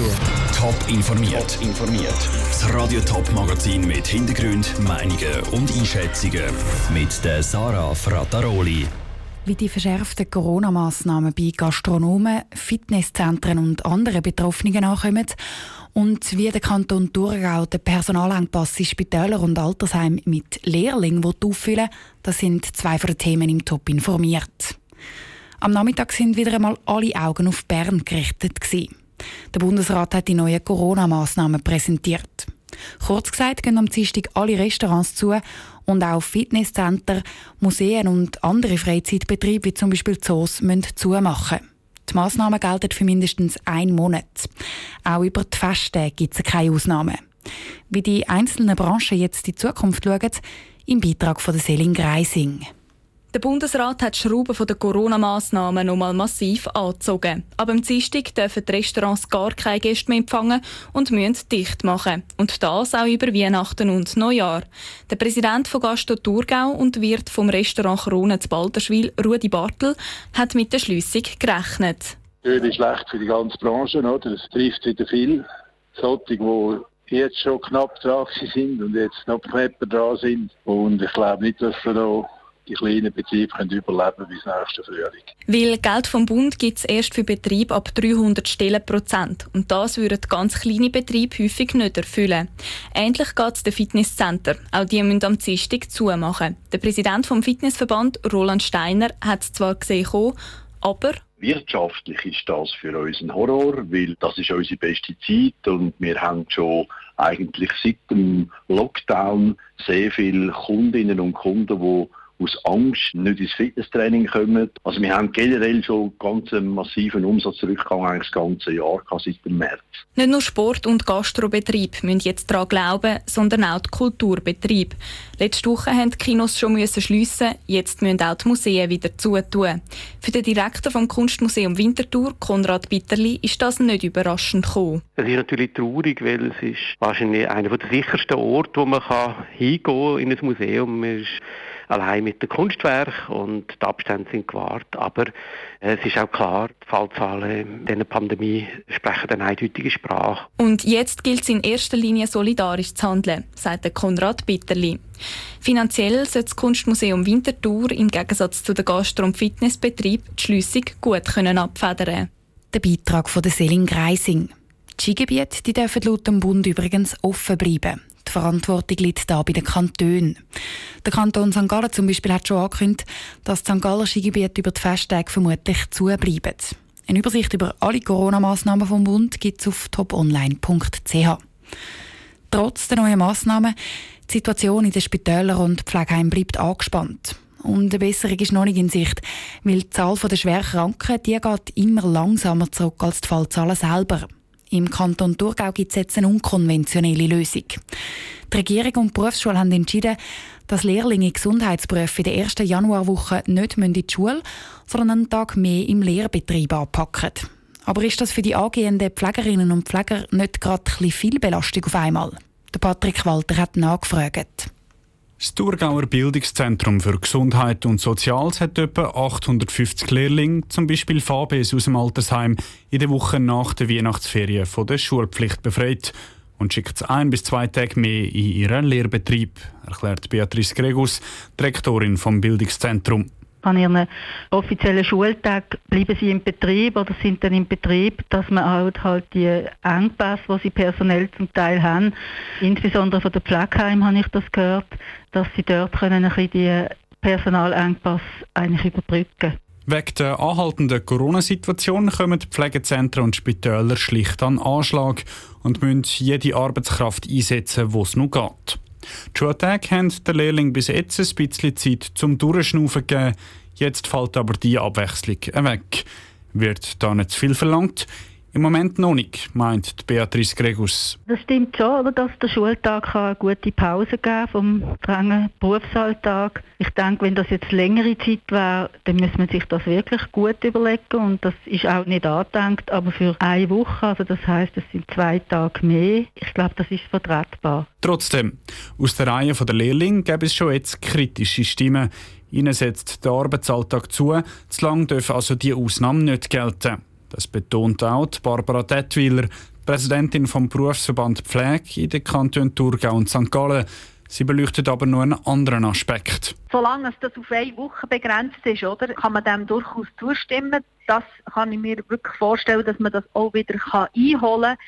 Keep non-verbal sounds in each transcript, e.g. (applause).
dazu. Top informiert. Top informiert. Das Radio Top Magazin mit Hintergrund, Meinungen und Einschätzungen mit der Sarah Frataroli. Wie die verschärften Corona-Massnahmen bei Gastronomen, Fitnesszentren und anderen Betroffenen ankommen und wie der Kanton Thurgau den Personalengpass in Spitälern und Altersheimen mit Lehrlingen auffüllen das sind zwei von den Themen im Top informiert. Am Nachmittag sind wieder einmal alle Augen auf Bern gerichtet. Gewesen. Der Bundesrat hat die neuen Corona-Massnahmen präsentiert. Kurz gesagt gehen am Dienstag alle Restaurants zu und auch Fitnesscenter, Museen und andere Freizeitbetriebe wie zum Beispiel Zoos müssen zumachen. Die Massnahmen gelten für mindestens einen Monat. Auch über die Festtage gibt es keine Ausnahmen. Wie die einzelnen Branchen jetzt in die Zukunft schauen, im Beitrag von Selin Greising. Der Bundesrat hat die Schrauben der Corona-Massnahmen nochmal massiv angezogen. Aber am Dienstag dürfen die Restaurants gar keine Gäste mehr empfangen und müssen dicht machen. Und das auch über Weihnachten und Neujahr. Der Präsident von Gasto Thurgau und Wirt vom Restaurant Krone zu Balderschwil, Rudi Bartel, hat mit der Schliessung gerechnet. Das ist schlecht für die ganze Branche. Oder? Es trifft wieder viel. Solche, die jetzt schon knapp dran (laughs) sind und jetzt noch knapper dran sind. Und ich glaube nicht, dass wir da die kleinen Betriebe können überleben bis nächsten Frühling. Weil Geld vom Bund gibt es erst für Betriebe ab 300 Stellen Prozent. Und das würden ganz kleine Betriebe häufig nicht erfüllen. Ähnlich geht es den Fitnesscenter. Auch die müssen am Dienstag zumachen. Der Präsident vom Fitnessverband, Roland Steiner, hat es zwar gesehen, aber Wirtschaftlich ist das für uns ein Horror, weil das ist unsere beste Zeit und wir haben schon eigentlich seit dem Lockdown sehr viele Kundinnen und Kunden, die aus Angst nicht ins Fitnesstraining kommen. Also wir haben generell schon ganz einen massiven Umsatzrückgang eigentlich das ganze Jahr seit dem März. Nicht nur Sport- und Gastrobetrieb müssen jetzt daran glauben, sondern auch die Kulturbetrieb. Letzte Woche haben die Kinos schon müssen schliessen, jetzt müssen auch die Museen wieder zutun. Für den Direktor vom Kunstmuseum Winterthur, Konrad Bitterli, ist das nicht überraschend gekommen. Es ist natürlich traurig, weil es ist wahrscheinlich einer der sichersten Orte, wo man hingehen kann in ein Museum. Man ist allein mit dem Kunstwerk und die Abstände sind gewahrt. Aber es ist auch klar, die Fallzahlen in dieser Pandemie sprechen eine eindeutige Sprache. Und jetzt gilt es in erster Linie solidarisch zu handeln, sagt Konrad Bitterli. Finanziell soll das Kunstmuseum Winterthur im Gegensatz zu den Gastro- und Fitnessbetrieb die Schliessung gut können abfedern Der Beitrag von der Selin Greising. Die Skigebiete dürfen laut dem Bund übrigens offen bleiben. Die Verantwortung liegt da bei den Kantonen. Der Kanton St. Gallen zum Beispiel hat schon angekündigt, dass die St. Galler Skigebiete über die Festtage vermutlich zubleiben. Eine Übersicht über alle Corona-Massnahmen vom Bund gibt es auf toponline.ch. Trotz der neuen Massnahmen, die Situation in den Spitälern und Pflegeheimen bleibt angespannt. Und eine Besserung ist noch nicht in Sicht, weil die Zahl der Schwerkranken die geht immer langsamer zurück als die Fallzahlen selber. Im Kanton Thurgau gibt es jetzt eine unkonventionelle Lösung. Die Regierung und die Berufsschule haben entschieden, dass Lehrlinge Gesundheitsberufe in der ersten Januarwoche nicht in die Schule, sondern einen Tag mehr im Lehrbetrieb anpacken. Aber ist das für die angehenden Pflegerinnen und Pfleger nicht gerade viel Belastung auf einmal? Der Patrick Walter hat nachgefragt. Das Thurgauer Bildungszentrum für Gesundheit und Soziales hat etwa 850 Lehrlinge, zum Beispiel Fabes aus dem Altersheim, in der Woche nach der Weihnachtsferien von der Schulpflicht befreit und schickt ein bis zwei Tage mehr in ihren Lehrbetrieb, erklärt Beatrice Gregus, Direktorin vom Bildungszentrum an ihren offiziellen Schultag bleiben sie im Betrieb oder sind dann im Betrieb, dass man halt, halt die Engpässe, die sie personell zum Teil haben, insbesondere von der Pflegeheim habe ich das gehört, dass sie dort können ein die Personalengpass eigentlich überbrücken Wegen der anhaltenden Corona-Situation kommen die Pflegezentren und Spitäler schlicht an Anschlag und müssen jede Arbeitskraft einsetzen, wo es noch geht. Die Schultage haben der Lehrling bis jetzt ein bisschen Zeit zum Durchschnaufen gegeben. Jetzt fällt aber die Abwechslung weg. Wird da nicht zu viel verlangt? Im Moment noch nicht, meint Beatrice Gregus. Das stimmt schon, oder, dass der Schultag eine gute Pause geben vom strengen Berufsalltag. Ich denke, wenn das jetzt längere Zeit wäre, dann müsste man sich das wirklich gut überlegen und das ist auch nicht angedenkt, aber für eine Woche, also das heißt, es sind zwei Tage mehr. Ich glaube, das ist vertretbar. Trotzdem, aus der Reihe der Lehrlinge gäbe es schon jetzt kritische Stimmen. Ihnen setzt der Arbeitsalltag zu, zu lang dürfen also die Ausnahmen nicht gelten. Das betont auch Barbara Detwiler, Präsidentin vom Berufsverband Pflege in den Kantonen Thurgau und St. Gallen. Sie beleuchtet aber nur einen anderen Aspekt. Solange das auf eine Woche begrenzt ist, oder, kann man dem durchaus zustimmen. Das kann ich mir wirklich vorstellen, dass man das auch wieder einholen kann.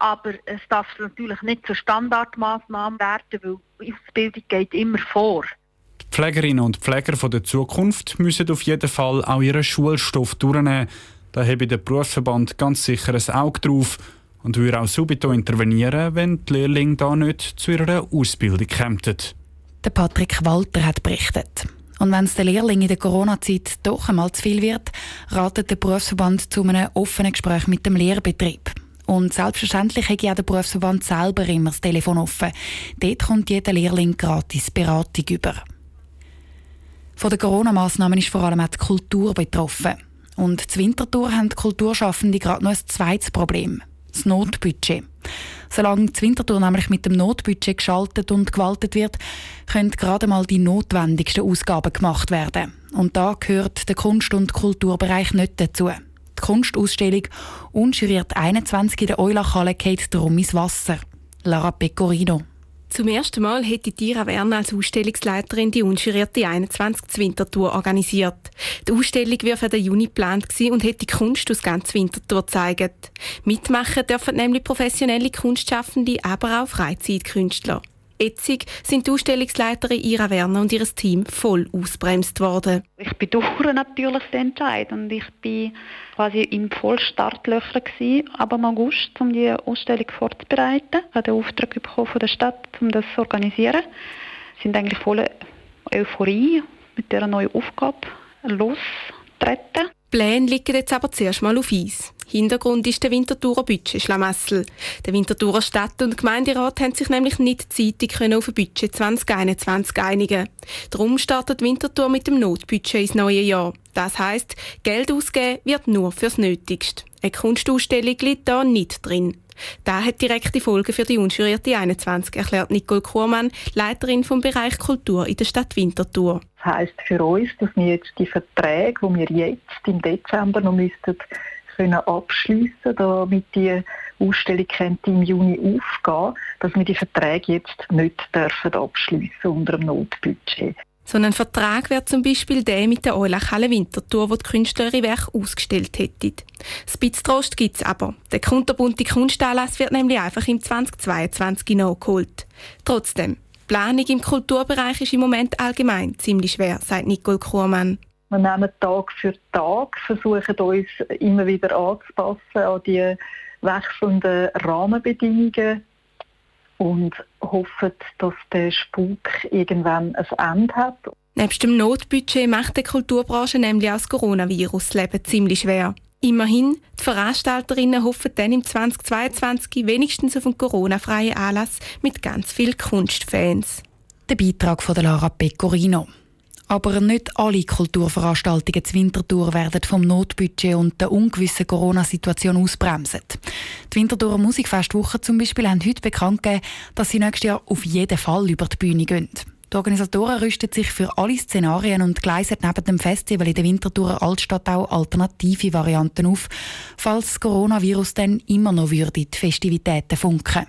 Aber es darf natürlich nicht zur Standardmaßnahme werden, weil Ausbildung geht immer vor. Die Pflegerinnen und Pfleger der Zukunft müssen auf jeden Fall auch ihren Schulstoff durchnehmen. Da habe der Berufsverband ganz sicher ein Auge drauf und würde auch subito intervenieren, wenn die Lehrlinge da nicht zu ihrer Ausbildung kämen. Der Patrick Walter hat berichtet. Und wenn es den Lehrlingen in der Corona-Zeit doch einmal zu viel wird, ratet der Berufsverband zu einem offenen Gespräch mit dem Lehrbetrieb. Und selbstverständlich hat ja der Berufsverband selber immer das Telefon offen. Dort kommt jeder Lehrling gratis Beratung über. Von den Corona-Massnahmen ist vor allem auch die Kultur betroffen. Und zu Winterthur haben die Kulturschaffende gerade noch ein zweites Problem das Notbudget. Solange das Winterthur nämlich mit dem Notbudget geschaltet und gewaltet wird, können gerade mal die notwendigsten Ausgaben gemacht werden. Und da gehört der Kunst- und Kulturbereich nicht dazu. Die Kunstausstellung Unschuriert 21 in der Eulachhalle geht darum ins Wasser. Lara Pecorino. Zum ersten Mal hätte Tira Werner als Ausstellungsleiterin die unschurierte 21 Wintertour organisiert. Die Ausstellung wäre für den Juni geplant und hätte Kunst aus ganz Winterthur gezeigt. Mitmachen dürfen nämlich professionelle Kunstschaffende, aber auch Freizeitkünstler. Etzig sind die Ausstellungsleiterin Ira Werner und ihr Team voll ausbremst worden. Ich bedauere natürlich den Entscheid und ich bin quasi im Vollstartlöcher gewesen, aber im August, um die Ausstellung vorzubereiten. Ich habe den Auftrag bekommen von der Stadt, um das zu organisieren. Wir sind eigentlich voll Euphorie mit dieser neuen Aufgabe lostreten. Pläne liegen jetzt aber zuerst mal auf Eis. Hintergrund ist der Winterthurer Budget-Schlamassel. Der Winterthurer Stadt- und Gemeinderat haben sich nämlich nicht zeitig auf ein Budget 2021 einigen Darum startet Winterthur mit dem Notbudget ins neue Jahr. Das heisst, Geld ausgeben wird nur fürs Nötigste. Eine Kunstausstellung liegt da nicht drin. Da hat direkte Folgen für die unschurierte 21, erklärt Nicole Kurmann, Leiterin vom Bereich Kultur in der Stadt Winterthur. Das heisst für uns, dass wir jetzt die Verträge, die wir jetzt im Dezember noch müssten, können abschliessen, damit die Ausstellung könnte im Juni aufgehen, dass wir die Verträge jetzt nicht dürfen abschliessen unter dem Notbudget. So ein Vertrag wäre zum Beispiel der mit der Eulachhalle Winterthur, wo die Künstler ihre Werke ausgestellt hätten. Spitztrost gibt es aber. Der kunterbunte Kunstanlass wird nämlich einfach im 2022 nachgeholt. Trotzdem, Planung im Kulturbereich ist im Moment allgemein ziemlich schwer, sagt Nicole Kruhrmann. Wir nehmen Tag für Tag, versuchen uns immer wieder anzupassen an die wechselnden Rahmenbedingungen und hoffen, dass der Spuk irgendwann ein Ende hat. Nebst dem Notbudget macht die Kulturbranche nämlich auch das Coronavirus-Leben ziemlich schwer. Immerhin, die Veranstalterinnen hoffen dann im 2022 wenigstens auf einen Corona-freien Anlass mit ganz vielen Kunstfans. Der Beitrag von Lara Pecorino. Aber nicht alle Kulturveranstaltungen zu Winterthur werden vom Notbudget und der ungewissen Corona-Situation ausbremsen. Die Winterthurer Musikfestwoche zum Beispiel haben heute bekannt gegeben, dass sie nächstes Jahr auf jeden Fall über die Bühne gehen. Die Organisatoren rüsten sich für alle Szenarien und gleisen neben dem Festival in der Winterthurer Altstadt auch alternative Varianten auf, falls das Coronavirus dann immer noch würde die Festivitäten funken.